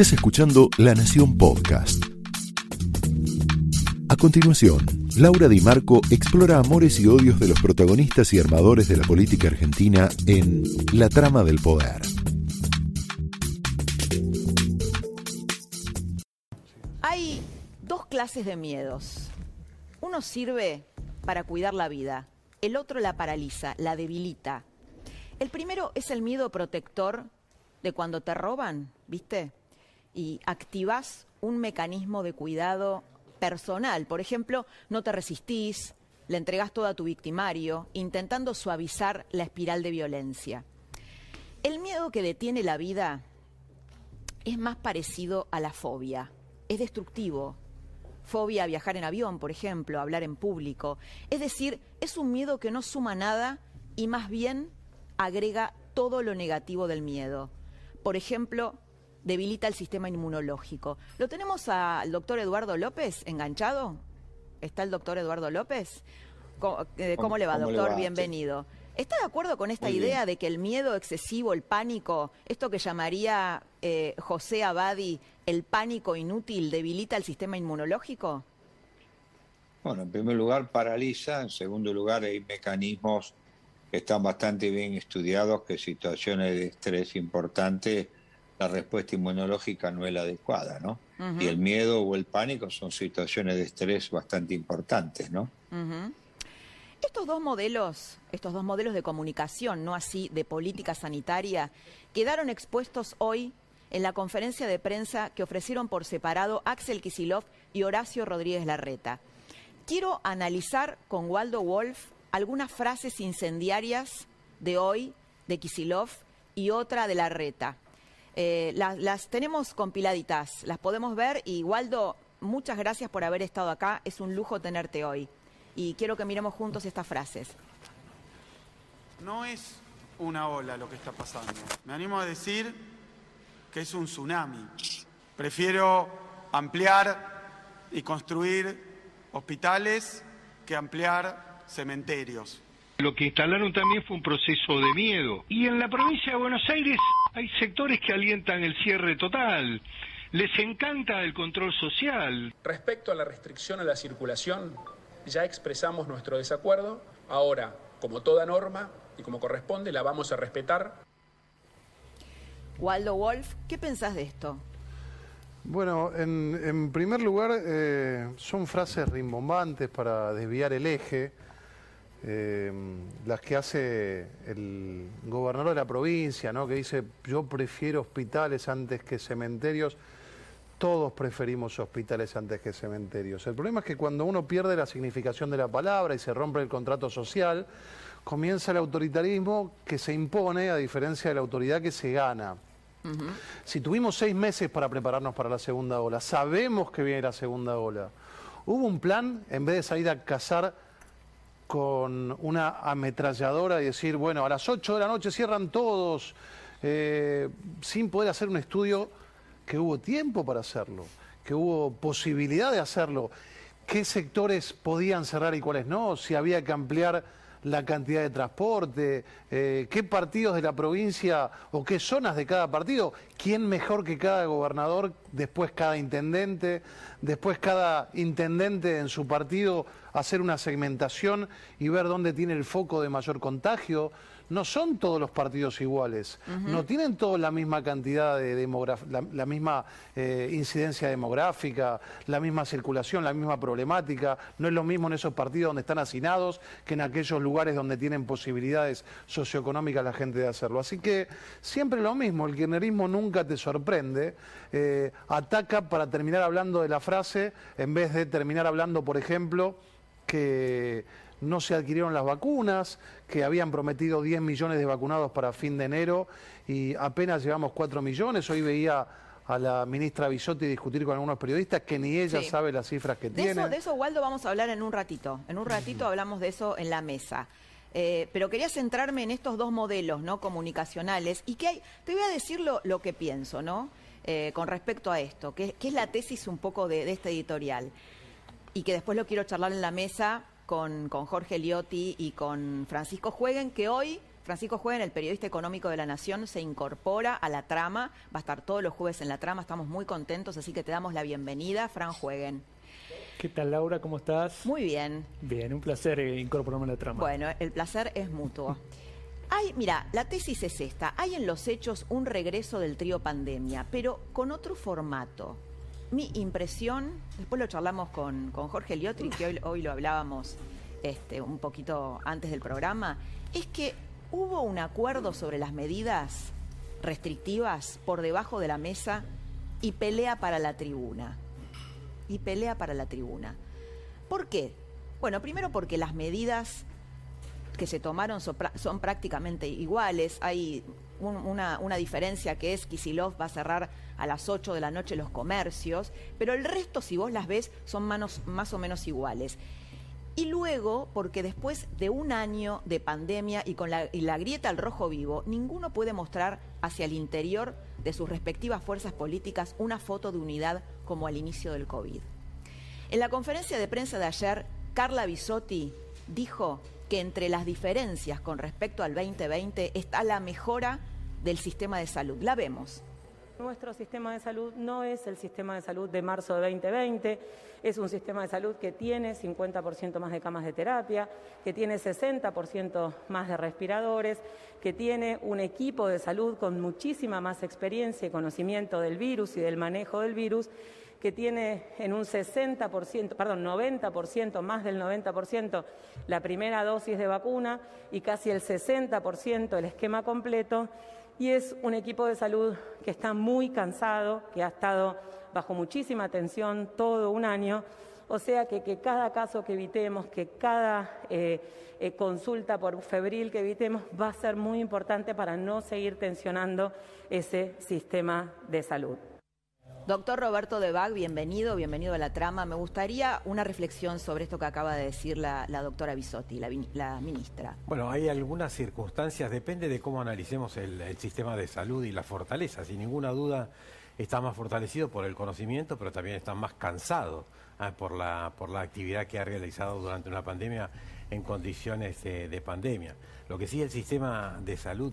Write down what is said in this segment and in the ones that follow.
Estás escuchando La Nación Podcast. A continuación, Laura Di Marco explora amores y odios de los protagonistas y armadores de la política argentina en La trama del poder. Hay dos clases de miedos. Uno sirve para cuidar la vida, el otro la paraliza, la debilita. El primero es el miedo protector de cuando te roban, ¿viste? Y activas un mecanismo de cuidado personal. Por ejemplo, no te resistís, le entregas todo a tu victimario, intentando suavizar la espiral de violencia. El miedo que detiene la vida es más parecido a la fobia. Es destructivo. Fobia a viajar en avión, por ejemplo, a hablar en público. Es decir, es un miedo que no suma nada y más bien agrega todo lo negativo del miedo. Por ejemplo, debilita el sistema inmunológico. ¿Lo tenemos al doctor Eduardo López enganchado? ¿Está el doctor Eduardo López? ¿Cómo, eh, le va, doctor? Bienvenido. ¿Está de acuerdo con esta idea de que el miedo excesivo, el pánico, esto que llamaría eh, José Abadi el pánico inútil, debilita el sistema inmunológico? Bueno, en primer lugar paraliza, en segundo lugar hay mecanismos que están bastante bien estudiados que situaciones de estrés importantes la respuesta inmunológica no es la adecuada, ¿no? Y el miedo o el pánico son situaciones de estrés bastante importantes, ¿no? Estos dos modelos, estos dos modelos de comunicación, no así de política sanitaria, quedaron expuestos hoy en la conferencia de prensa que ofrecieron por separado Axel Kisilov y Horacio Rodríguez Larreta. Quiero analizar con Waldo Wolf algunas frases incendiarias de hoy de Kisilov y otra de Larreta. Eh, las, tenemos compiladitas, las podemos ver y Waldo, muchas gracias por haber estado acá, es un lujo tenerte hoy. Y quiero que miremos juntos estas frases. No es una ola lo que está pasando. Me animo a decir que es un tsunami. Prefiero ampliar y construir hospitales que ampliar cementerios. Lo que instalaron también fue un proceso de miedo. Y en la provincia de Buenos Aires hay sectores que alientan el cierre total. Les encanta el control social. Respecto a la restricción a la circulación, ya expresamos nuestro desacuerdo. Ahora, como toda norma y como corresponde, la vamos a respetar. Waldo Wolf, ¿qué pensás de esto? Bueno, en, primer lugar, eh, son frases rimbombantes para desviar el eje eh, las que hace el gobernador de la provincia, ¿no? que dice yo prefiero hospitales antes que cementerios. Todos preferimos hospitales antes que cementerios. El problema es que cuando uno pierde la significación de la palabra y se rompe el contrato social, comienza el autoritarismo que se impone a diferencia de la autoridad que se gana. Si tuvimos seis meses para prepararnos para la segunda ola, sabemos que viene la segunda ola. Hubo un plan, en vez de salir a cazar con una ametralladora y decir, bueno, a las 8 de la noche cierran todos, eh, sin poder hacer un estudio que hubo tiempo para hacerlo, que hubo posibilidad de hacerlo, qué sectores podían cerrar y cuáles no, si había que ampliar la cantidad de transporte, eh, qué partidos de la provincia o qué zonas de cada partido, quién mejor que cada gobernador, después cada intendente, después cada intendente en su partido hacer una segmentación y ver dónde tiene el foco de mayor contagio. No son todos los partidos iguales, no tienen todos la misma cantidad de la, la, misma eh, incidencia demográfica, la misma circulación, la misma problemática. No es lo mismo en esos partidos donde están hacinados que en aquellos lugares donde tienen posibilidades socioeconómicas la gente de hacerlo. Así que siempre lo mismo, el kirchnerismo nunca te sorprende, eh, ataca para terminar hablando de la frase en vez de terminar hablando, por ejemplo, que no se adquirieron las vacunas, que habían prometido 10 millones de vacunados para fin de enero y apenas llevamos 4 millones. Hoy veía a la ministra Bisotti discutir con algunos periodistas que ni ella sabe las cifras que tiene. de eso, Waldo, vamos a hablar en un ratito. En un ratito hablamos de eso en la mesa. Eh, pero quería centrarme en estos dos modelos no comunicacionales y que hay, te voy a decir lo, que pienso, ¿no? Eh, con respecto a esto, que, es la tesis un poco de, de este editorial y que después lo quiero charlar en la mesa con, Jorge Liotti y con Francisco Jueguen, que hoy Francisco Jueguen, el periodista económico de la Nación, se incorpora a la trama. Va a estar todos los jueves en la trama. Estamos muy contentos, así que te damos la bienvenida, Fran Jueguen. ¿Qué tal, Laura? ¿Cómo estás? Muy bien. Bien, un placer eh, incorporarme a la trama. Bueno, el placer es mutuo. Hay, mira, la tesis es esta. Hay en los hechos un regreso del trío pandemia, pero con otro formato. Mi impresión, después lo charlamos con, con Jorge Liotri, que hoy, lo hablábamos este, un poquito antes del programa, es que hubo un acuerdo sobre las medidas restrictivas por debajo de la mesa y pelea para la tribuna. Y pelea para la tribuna. ¿Por qué? Bueno, primero porque las medidas que se tomaron son, prácticamente iguales. Hay una, diferencia que es Kisilov va a cerrar a las 8 de la noche los comercios, pero el resto, si vos las ves, son manos, más o menos iguales. Y luego, porque después de un año de pandemia y con la, la grieta al rojo vivo, ninguno puede mostrar hacia el interior de sus respectivas fuerzas políticas una foto de unidad como al inicio del COVID. En la conferencia de prensa de ayer, Carla Bisotti dijo que entre las diferencias con respecto al 2020 está la mejora del sistema de salud. La vemos. Nuestro sistema de salud no es el sistema de salud de marzo de 2020, es un sistema de salud que tiene 50% más de camas de terapia, que tiene 60% más de respiradores, que tiene un equipo de salud con muchísima más experiencia y conocimiento del virus y del manejo del virus que tiene en un 60%, perdón, 90%, más del 90% la primera dosis de vacuna y casi el 60% el esquema completo. Y es un equipo de salud que está muy cansado, que ha estado bajo muchísima tensión todo un año. O sea que, cada caso que evitemos, que cada eh, eh, consulta por febril que evitemos va a ser muy importante para no seguir tensionando ese sistema de salud. Doctor Roberto Debag, bienvenido, bienvenido a la trama. Me gustaría una reflexión sobre esto que acaba de decir la, doctora Bisotti, la, ministra. Bueno, hay algunas circunstancias, depende de cómo analicemos el, sistema de salud y la fortaleza. Sin ninguna duda está más fortalecido por el conocimiento, pero también está más cansado ah, por, la, por la actividad que ha realizado durante una pandemia en condiciones de pandemia. Lo que sí el sistema de salud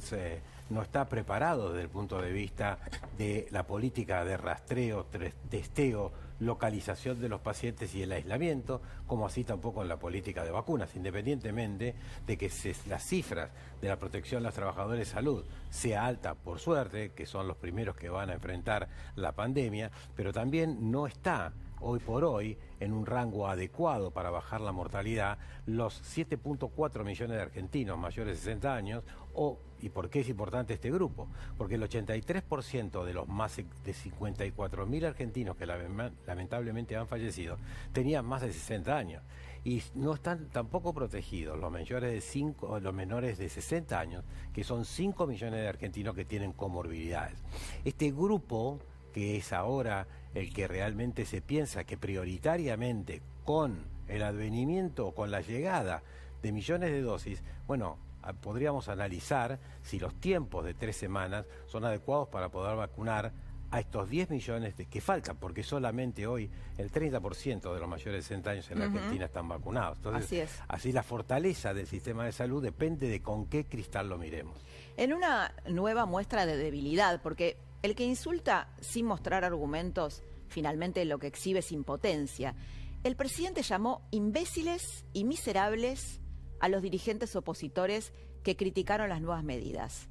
no está preparado desde el punto de vista de la política de rastreo, testeo, localización de los pacientes y el aislamiento, como así tampoco en la política de vacunas, independientemente de que las cifras de la protección de los trabajadores de salud sea alta, por suerte, que son los primeros que van a enfrentar la pandemia, pero también no está hoy por hoy en un rango adecuado para bajar la mortalidad los 7.4 millones de argentinos mayores de 60 años o ¿Y por qué es importante este grupo? Porque el 83% de los más de 54.000 argentinos que lamentablemente han fallecido tenían más de 60 años y no están tampoco protegidos los mayores de 5, los menores de 60 años, que son 5 millones de argentinos que tienen comorbilidades. Este grupo que es ahora el que realmente se piensa que prioritariamente con el advenimiento, con la llegada de millones de dosis, bueno, podríamos analizar si los tiempos de tres semanas son adecuados para poder vacunar a estos 10 millones de, que faltan, porque solamente hoy el 30% de los mayores de 60 años en la Argentina están vacunados. Entonces, así, es. así la fortaleza del sistema de salud depende de con qué cristal lo miremos. En una nueva muestra de debilidad, porque el que insulta sin mostrar argumentos, finalmente lo que exhibe es impotencia. El presidente llamó imbéciles y miserables a los dirigentes opositores que criticaron las nuevas medidas.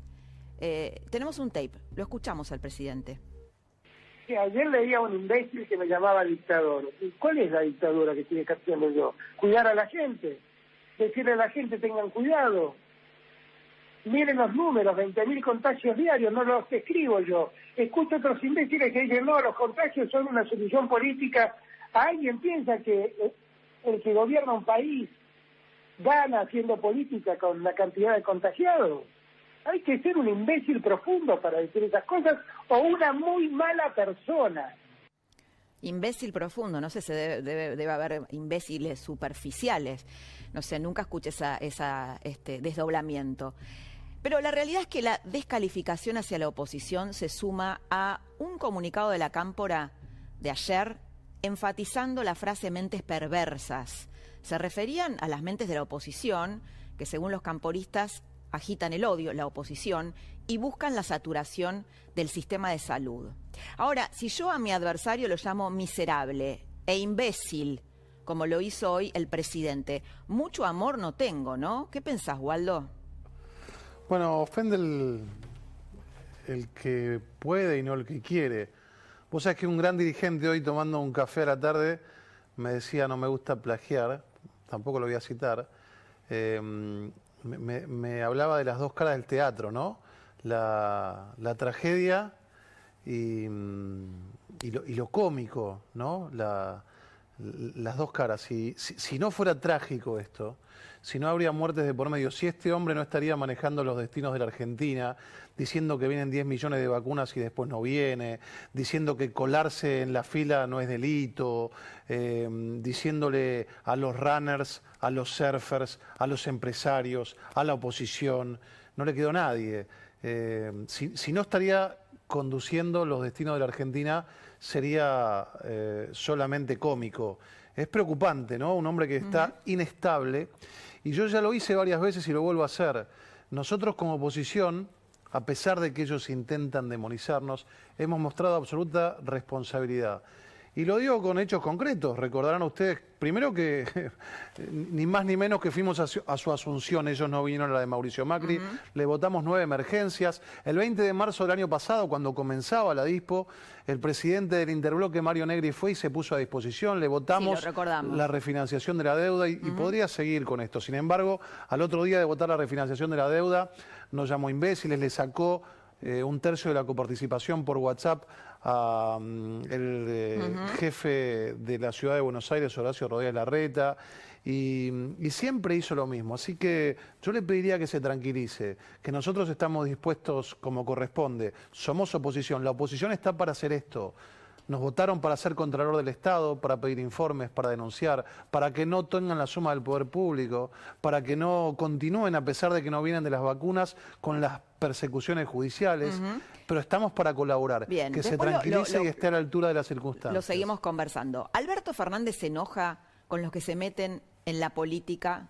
Eh, tenemos un tape, lo escuchamos al presidente. ayer leía a un imbécil que me llamaba dictador. ¿Cuál es la dictadura que tiene que hacer yo? Cuidar a la gente, decirle a la gente tengan cuidado. Miren los números, 20.000 contagios diarios, no los escribo yo. Escucho otros imbéciles que dicen, no, los contagios son una solución política. ¿Alguien piensa que el que gobierna un país gana haciendo política con la cantidad de contagiados. Hay que ser un imbécil profundo para decir esas cosas o una muy mala persona. Imbécil profundo, no sé si debe, debe, haber imbéciles superficiales. No sé, nunca escuché esa, esa, este desdoblamiento. Pero la realidad es que la descalificación hacia la oposición se suma a un comunicado de la Cámpora de ayer enfatizando la frase mentes perversas se referían a las mentes de la oposición, que según los camporistas agitan el odio, la oposición, y buscan la saturación del sistema de salud. Ahora, si yo a mi adversario lo llamo miserable e imbécil, como lo hizo hoy el presidente, mucho amor no tengo, ¿no? ¿Qué pensás, Waldo? Bueno, ofende el, el que puede y no el que quiere. Vos sabés que un gran dirigente hoy tomando un café a la tarde me decía, no me gusta plagiar, tampoco lo voy a citar, eh, me, hablaba de las dos caras del teatro, ¿no? La, tragedia y, lo, cómico, ¿no? Las dos caras. Si, si, no fuera trágico esto, si no habría muertes de por medio, si este hombre no estaría manejando los destinos de la Argentina, diciendo que vienen 10 millones de vacunas y después no viene, diciendo que colarse en la fila no es delito, eh, diciéndole a los runners, a los surfers, a los empresarios, a la oposición, no le quedó nadie. Eh, si, no estaría conduciendo los destinos de la Argentina, sería eh, solamente cómico. Es preocupante, ¿no? Un hombre que está inestable. Y yo ya lo hice varias veces y lo vuelvo a hacer. Nosotros como oposición a pesar de que ellos intentan demonizarnos, hemos mostrado absoluta responsabilidad. Y lo digo con hechos concretos. Recordarán ustedes, primero que ni más ni menos que fuimos a su, asunción, ellos no vinieron a la de Mauricio Macri, le votamos nueve emergencias. El 20 de marzo del año pasado, cuando comenzaba la dispo, el presidente del Interbloque, Mario Negri, fue y se puso a disposición, le votamos la refinanciación de la deuda y podría seguir con esto. Sin embargo, al otro día de votar la refinanciación de la deuda, nos llamó imbéciles, le sacó eh, un tercio de la coparticipación por WhatsApp al mm, eh, jefe de la ciudad de Buenos Aires, Horacio Rodríguez Larreta, y, y, siempre hizo lo mismo. Así que yo le pediría que se tranquilice, que nosotros estamos dispuestos como corresponde. Somos oposición, la oposición está para hacer esto. Nos votaron para ser Contralor del Estado, para pedir informes, para denunciar, para que no tengan la suma del poder público, para que no continúen, a pesar de que no vienen de las vacunas, con las persecuciones judiciales. Pero estamos para colaborar. que se tranquilice y esté a la altura de las circunstancias. Lo seguimos conversando. Alberto Fernández se enoja con los que se meten en la política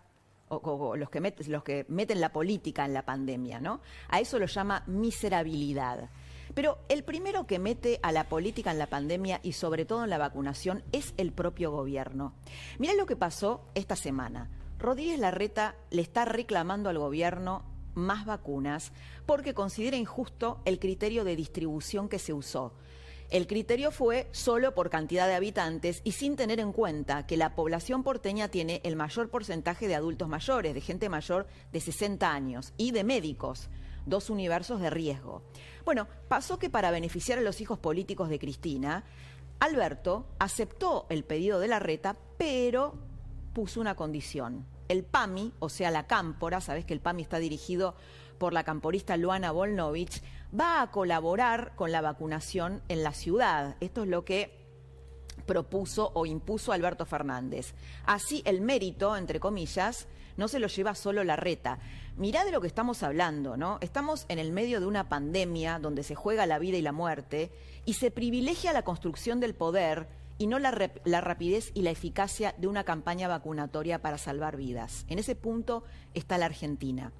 o, los, que los que meten la política en la pandemia, ¿no? A eso lo llama miserabilidad. Pero el primero que mete a la política en la pandemia y sobre todo en la vacunación es el propio gobierno. Mira lo que pasó esta semana. Rodríguez Larreta le está reclamando al gobierno más vacunas porque considera injusto el criterio de distribución que se usó. El criterio fue solo por cantidad de habitantes y sin tener en cuenta que la población porteña tiene el mayor porcentaje de adultos mayores, de gente mayor de 60 años y de médicos dos universos de riesgo. Bueno, pasó que para beneficiar a los hijos políticos de Cristina, Alberto aceptó el pedido de la reta, pero puso una condición. El PAMI, o sea, la cámpora, sabes que el PAMI está dirigido por la camporista Luana Volnovich, va a colaborar con la vacunación en la ciudad. Esto es lo que propuso o impuso Alberto Fernández. Así el mérito, entre comillas, no se lo lleva solo la reta. Mirá de lo que estamos hablando, ¿no? Estamos en el medio de una pandemia donde se juega la vida y la muerte y se privilegia la construcción del poder y no la, rapidez y la eficacia de una campaña vacunatoria para salvar vidas. En ese punto está la Argentina.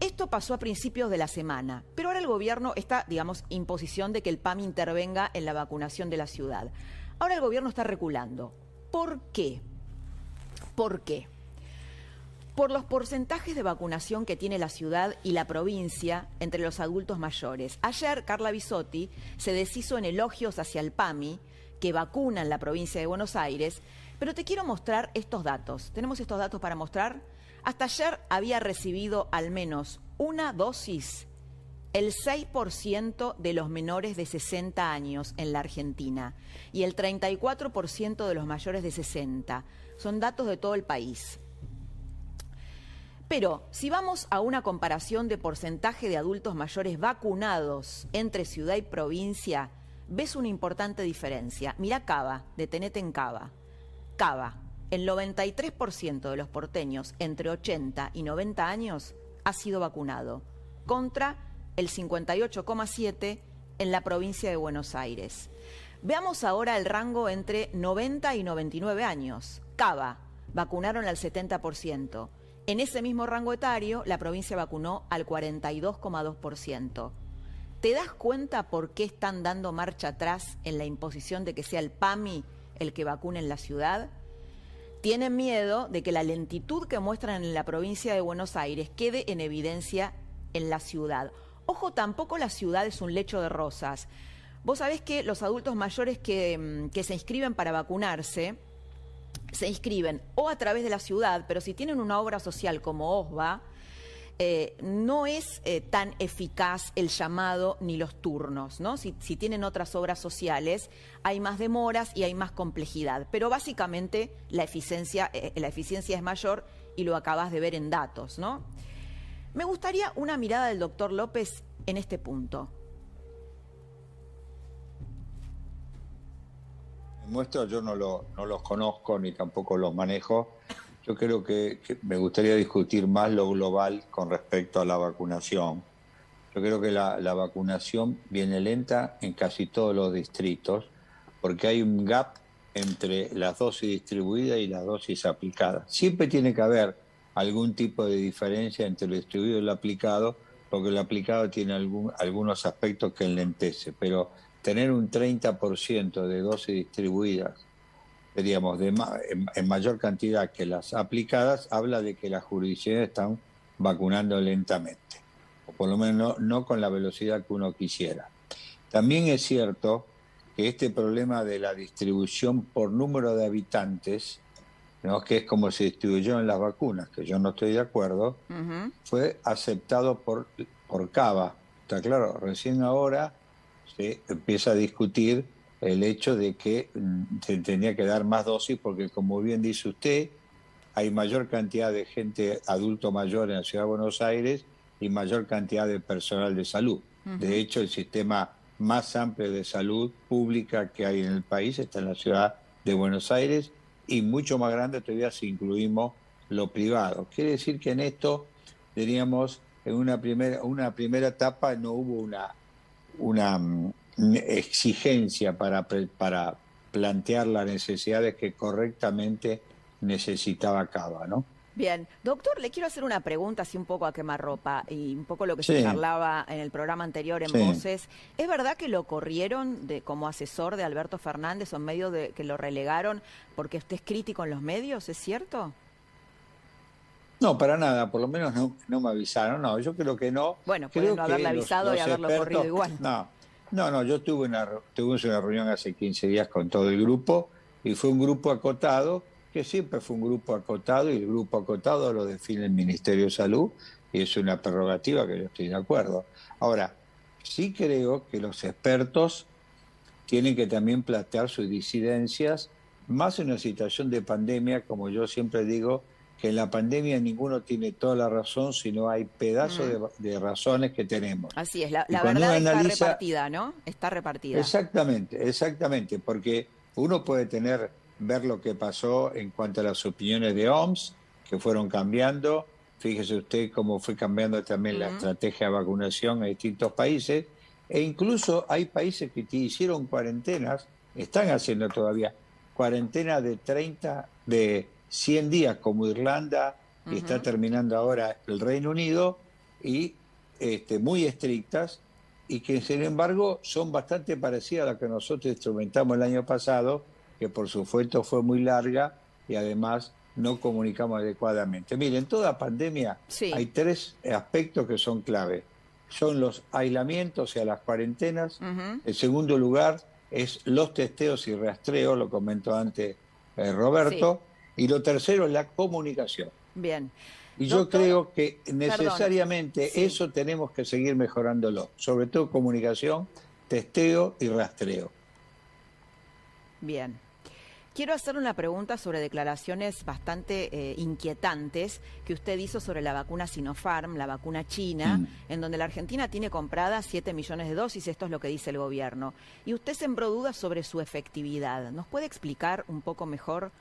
Esto pasó a principios de la semana, pero ahora el gobierno está, digamos, en posición de que el PAM intervenga en la vacunación de la ciudad. Ahora el gobierno está reculando. ¿Por qué? ¿Por qué? Por los porcentajes de vacunación que tiene la ciudad y la provincia entre los adultos mayores. Ayer Carla Bisotti se deshizo en elogios hacia el PAMI, que vacuna en la provincia de Buenos Aires, pero te quiero mostrar estos datos. ¿Tenemos estos datos para mostrar? Hasta ayer había recibido al menos una dosis el 6% de los menores de 60 años en la Argentina y el 34% de los mayores de 60. Son datos de todo el país. Pero si vamos a una comparación de porcentaje de adultos mayores vacunados entre ciudad y provincia, ves una importante diferencia. Mira Cava, detenete en Cava. Cava, el 93% de los porteños entre 80 y 90 años ha sido vacunado, contra el 58,7 en la provincia de Buenos Aires. Veamos ahora el rango entre 90 y 99 años. Cava, vacunaron al 70%. En ese mismo rango etario, la provincia vacunó al 42,2%. ¿Te das cuenta por qué están dando marcha atrás en la imposición de que sea el PAMI el que vacune en la ciudad? Tienen miedo de que la lentitud que muestran en la provincia de Buenos Aires quede en evidencia en la ciudad. Ojo, tampoco la ciudad es un lecho de rosas. Vos sabés que los adultos mayores que, mm, que se inscriben para vacunarse, se inscriben o a través de la ciudad, pero si tienen una obra social como OSBA, eh, no es eh, tan eficaz el llamado ni los turnos, ¿no? Si, tienen otras obras sociales, hay más demoras y hay más complejidad. Pero básicamente la eficiencia, eh, la eficiencia es mayor y lo acabas de ver en datos, ¿no? Me gustaría una mirada del doctor López en este punto. Muestro, yo no, lo, no los conozco ni tampoco los manejo. Yo creo que, me gustaría discutir más lo global con respecto a la vacunación. Yo creo que la, la vacunación viene lenta en casi todos los distritos porque hay un gap entre las dosis distribuidas y las dosis aplicadas. Siempre tiene que haber algún tipo de diferencia entre lo distribuido y lo aplicado, porque lo aplicado tiene algún, algunos aspectos que enlentece, pero tener un 30% de dosis distribuidas, diríamos, de en, mayor cantidad que las aplicadas, habla de que las jurisdicciones están vacunando lentamente, o por lo menos no con la velocidad que uno quisiera. También es cierto que este problema de la distribución por número de habitantes que es como se distribuyó en las vacunas, que yo no estoy de acuerdo, fue aceptado por, por Cava. Está claro, recién ahora se empieza a discutir el hecho de que mm, se tenía que dar más dosis porque, como bien dice usted, hay mayor cantidad de gente adulto mayor en la ciudad de Buenos Aires y mayor cantidad de personal de salud. De hecho, el sistema más amplio de salud pública que hay en el país está en la ciudad de Buenos Aires y mucho más grande todavía si incluimos lo privado. Quiere decir que en esto, diríamos, en una primera, una primera etapa no hubo una, una mm, exigencia para, para plantear las necesidades que correctamente necesitaba Cava, ¿no? Bien, doctor, le quiero hacer una pregunta así un poco a quemarropa y un poco lo que se charlaba en el programa anterior en Voces. ¿Es verdad que lo corrieron de como asesor de Alberto Fernández o en medio de que lo relegaron porque usted es crítico en los medios? ¿Es cierto? No, para nada, por lo menos no, me avisaron, no, yo creo que no. Bueno, pueden no haberle avisado y haberlo corrido igual. No, no, no, yo tuve una, tuve una reunión hace 15 días con todo el grupo y fue un grupo acotado que siempre fue un grupo acotado y el grupo acotado lo define el Ministerio de Salud y es una prerrogativa que yo estoy de acuerdo. Ahora, sí creo que los expertos tienen que también plantear sus disidencias, más en una situación de pandemia, como yo siempre digo, que en la pandemia ninguno tiene toda la razón, sino hay pedazos de, razones que tenemos. Así es, la, verdad está repartida, ¿no? Está repartida. Exactamente, exactamente, porque uno puede tener ver lo que pasó en cuanto a las opiniones de OMS, que fueron cambiando. Fíjese usted cómo fue cambiando también la estrategia de vacunación en distintos países. E incluso hay países que hicieron cuarentenas, están haciendo todavía cuarentenas de 30, de 100 días, como Irlanda, y está terminando ahora el Reino Unido, y este, muy estrictas, y que sin embargo son bastante parecidas a las que nosotros instrumentamos el año pasado, que por supuesto fue muy larga y además no comunicamos adecuadamente. Miren, en toda pandemia hay tres aspectos que son clave. Son los aislamientos, o sea, las cuarentenas. El segundo lugar es los testeos y rastreos, lo comentó antes eh, Roberto. Y lo tercero es la comunicación. Bien. Y yo creo que necesariamente eso tenemos que seguir mejorándolo, sobre todo comunicación, testeo y rastreo. Bien. Quiero hacer una pregunta sobre declaraciones bastante eh, inquietantes que usted hizo sobre la vacuna Sinopharm, la vacuna china, mm. en donde la Argentina tiene compradas 7 millones de dosis, esto es lo que dice el gobierno. Y usted sembró dudas sobre su efectividad. ¿Nos puede explicar un poco mejor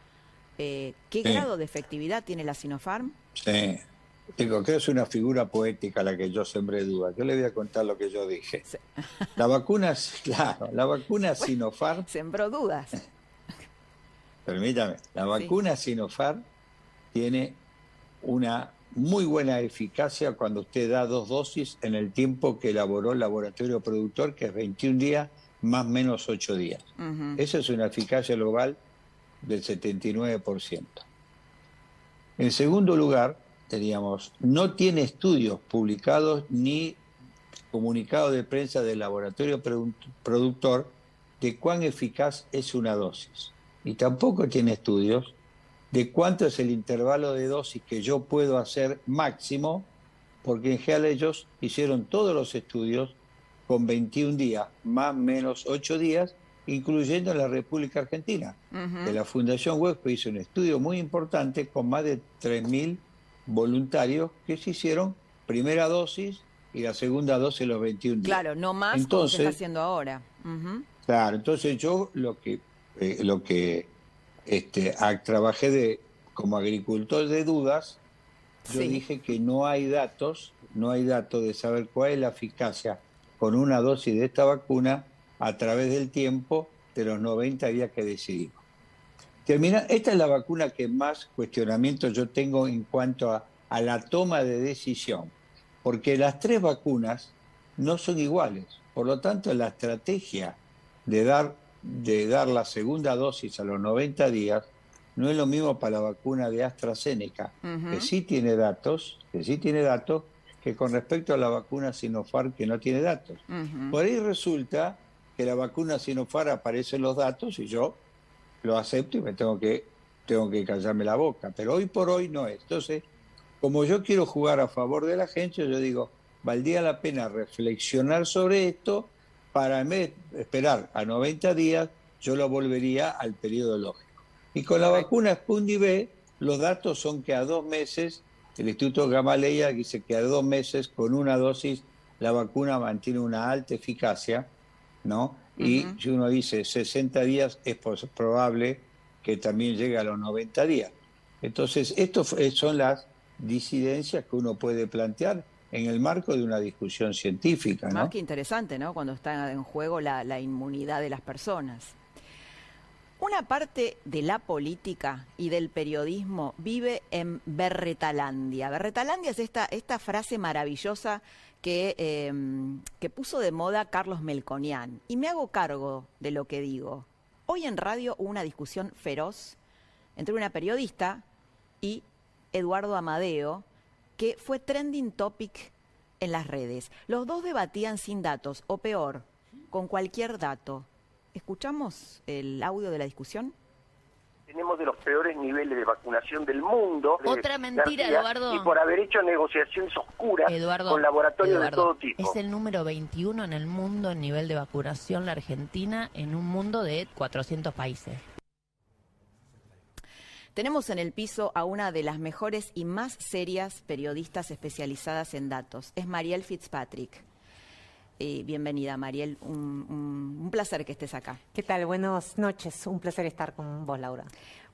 eh, qué grado de efectividad tiene la Sinopharm? Sí. Digo que es una figura poética la que yo sembré dudas. Yo le voy a contar lo que yo dije. La vacuna, claro, la vacuna Sinopharm. Sembró dudas. permítame, la vacuna Sinopharm tiene una muy buena eficacia cuando usted da dos dosis en el tiempo que elaboró el laboratorio productor, que es 21 días más menos 8 días. Esa es una eficacia global del 79%. En segundo lugar, teníamos, no tiene estudios publicados ni comunicados de prensa del laboratorio productor de cuán eficaz es una dosis. Y tampoco tiene estudios de cuánto es el intervalo de dosis que yo puedo hacer máximo, porque en general ellos hicieron todos los estudios con 21 días, más o menos 8 días, incluyendo en la República Argentina. De la Fundación Huesco hizo un estudio muy importante con más de 3.000 voluntarios que se hicieron primera dosis y la segunda dosis los 21 días. Claro, no más entonces, como se está haciendo ahora. Claro, entonces yo lo que, eh, lo que este, trabajé de, como agricultor de dudas, yo dije que no hay datos, no hay datos de saber cuál es la eficacia con una dosis de esta vacuna a través del tiempo de los 90 días que decidimos. Termina, esta es la vacuna que más cuestionamientos yo tengo en cuanto a, a la toma de decisión, porque las tres vacunas no son iguales. Por lo tanto, la estrategia de dar, de dar la segunda dosis a los 90 días no es lo mismo para la vacuna de AstraZeneca, que sí tiene datos, que sí tiene datos, que con respecto a la vacuna Sinopharm que no tiene datos. Por ahí resulta que la vacuna Sinopharm aparecen los datos y yo lo acepto y me tengo que, tengo que callarme la boca. Pero hoy por hoy no es. Entonces, como yo quiero jugar a favor de la gente, yo digo, valdría la pena reflexionar sobre esto para esperar a 90 días, yo lo volvería al periodo lógico. Y con la vacuna Sputnik B, los datos son que a dos meses, el Instituto Gamaleya dice que a dos meses con una dosis la vacuna mantiene una alta eficacia, ¿no? Y si uno dice 60 días, es probable que también llegue a los 90 días. Entonces, estas son las disidencias que uno puede plantear en el marco de una discusión científica. ¿no? Más que interesante, ¿no? Cuando está en juego la, inmunidad de las personas. Una parte de la política y del periodismo vive en Berretalandia. Berretalandia es esta, esta frase maravillosa que, em, que puso de moda Carlos Melconian. Y me hago cargo de lo que digo. Hoy en radio hubo una discusión feroz entre una periodista y Eduardo Amadeo, que fue trending topic en las redes. Los dos debatían sin datos, o peor, con cualquier dato. ¿Escuchamos el audio de la discusión? Tenemos de los peores niveles de vacunación del mundo. Otra mentira, Eduardo. Y por haber hecho negociaciones oscuras con laboratorios de todo tipo. Es el número 21 en el mundo en nivel de vacunación la Argentina en un mundo de 400 países. Tenemos en el piso a una de las mejores y más serias periodistas especializadas en datos. Es Mariel Fitzpatrick. Eh, bienvenida, Mariel. Un, placer que estés acá. ¿Qué tal? Buenas noches. Un placer estar con vos, Laura.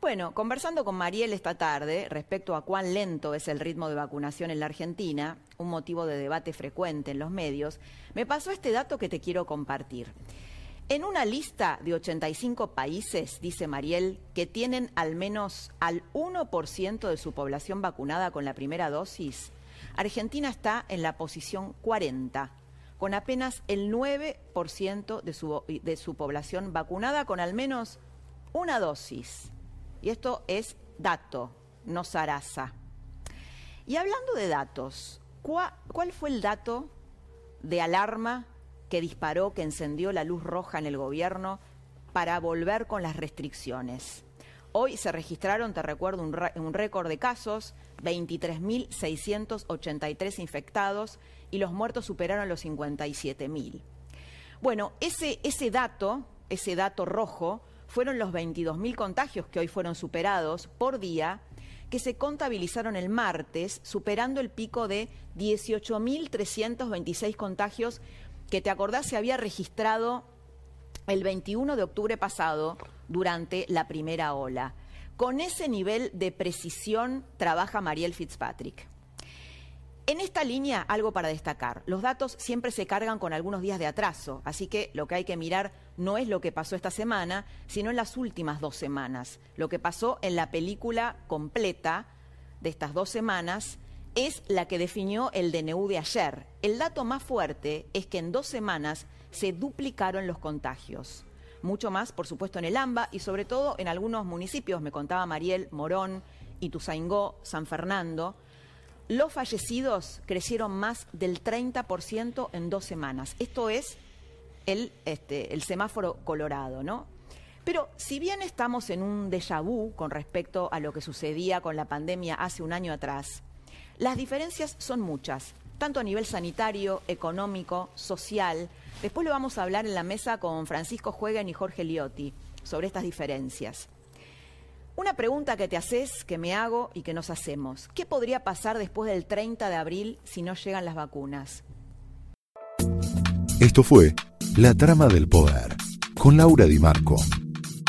Bueno, conversando con Mariel esta tarde respecto a cuán lento es el ritmo de vacunación en la Argentina, un motivo de debate frecuente en los medios, me pasó este dato que te quiero compartir. En una lista de 85 países, dice Mariel, que tienen al menos al 1% de su población vacunada con la primera dosis, Argentina está en la posición 40, con apenas el 9% de su, de su población vacunada con al menos una dosis. Y esto es dato, no zaraza. Y hablando de datos, ¿cuál fue el dato de alarma que disparó, que encendió la luz roja en el gobierno para volver con las restricciones. Hoy se registraron, te recuerdo, un, récord de casos, 23.683 infectados y los muertos superaron los 57.000. Bueno, ese, ese dato, ese dato rojo, fueron los 22.000 contagios que hoy fueron superados por día, que se contabilizaron el martes, superando el pico de 18.326 contagios que te acordás se había registrado el 21 de octubre pasado durante la primera ola. Con ese nivel de precisión trabaja Mariel Fitzpatrick. En esta línea, algo para destacar. Los datos siempre se cargan con algunos días de atraso, así que lo que hay que mirar no es lo que pasó esta semana, sino en las últimas dos semanas, lo que pasó en la película completa de estas dos semanas es la que definió el DNU de ayer. El dato más fuerte es que en dos semanas se duplicaron los contagios. Mucho más, por supuesto, en el AMBA y sobre todo en algunos municipios, me contaba Mariel, Morón, Ituzaingó, San Fernando. Los fallecidos crecieron más del 30% en dos semanas. Esto es el, este, el semáforo colorado, ¿no? Pero si bien estamos en un déjà vu con respecto a lo que sucedía con la pandemia hace un año atrás, las diferencias son muchas, tanto a nivel sanitario, económico, social. Después lo vamos a hablar en la mesa con Francisco Jueguen y Jorge Liotti sobre estas diferencias. Una pregunta que te haces, que me hago y que nos hacemos. ¿Qué podría pasar después del 30 de abril si no llegan las vacunas? Esto fue La Trama del Poder con Laura Di Marco,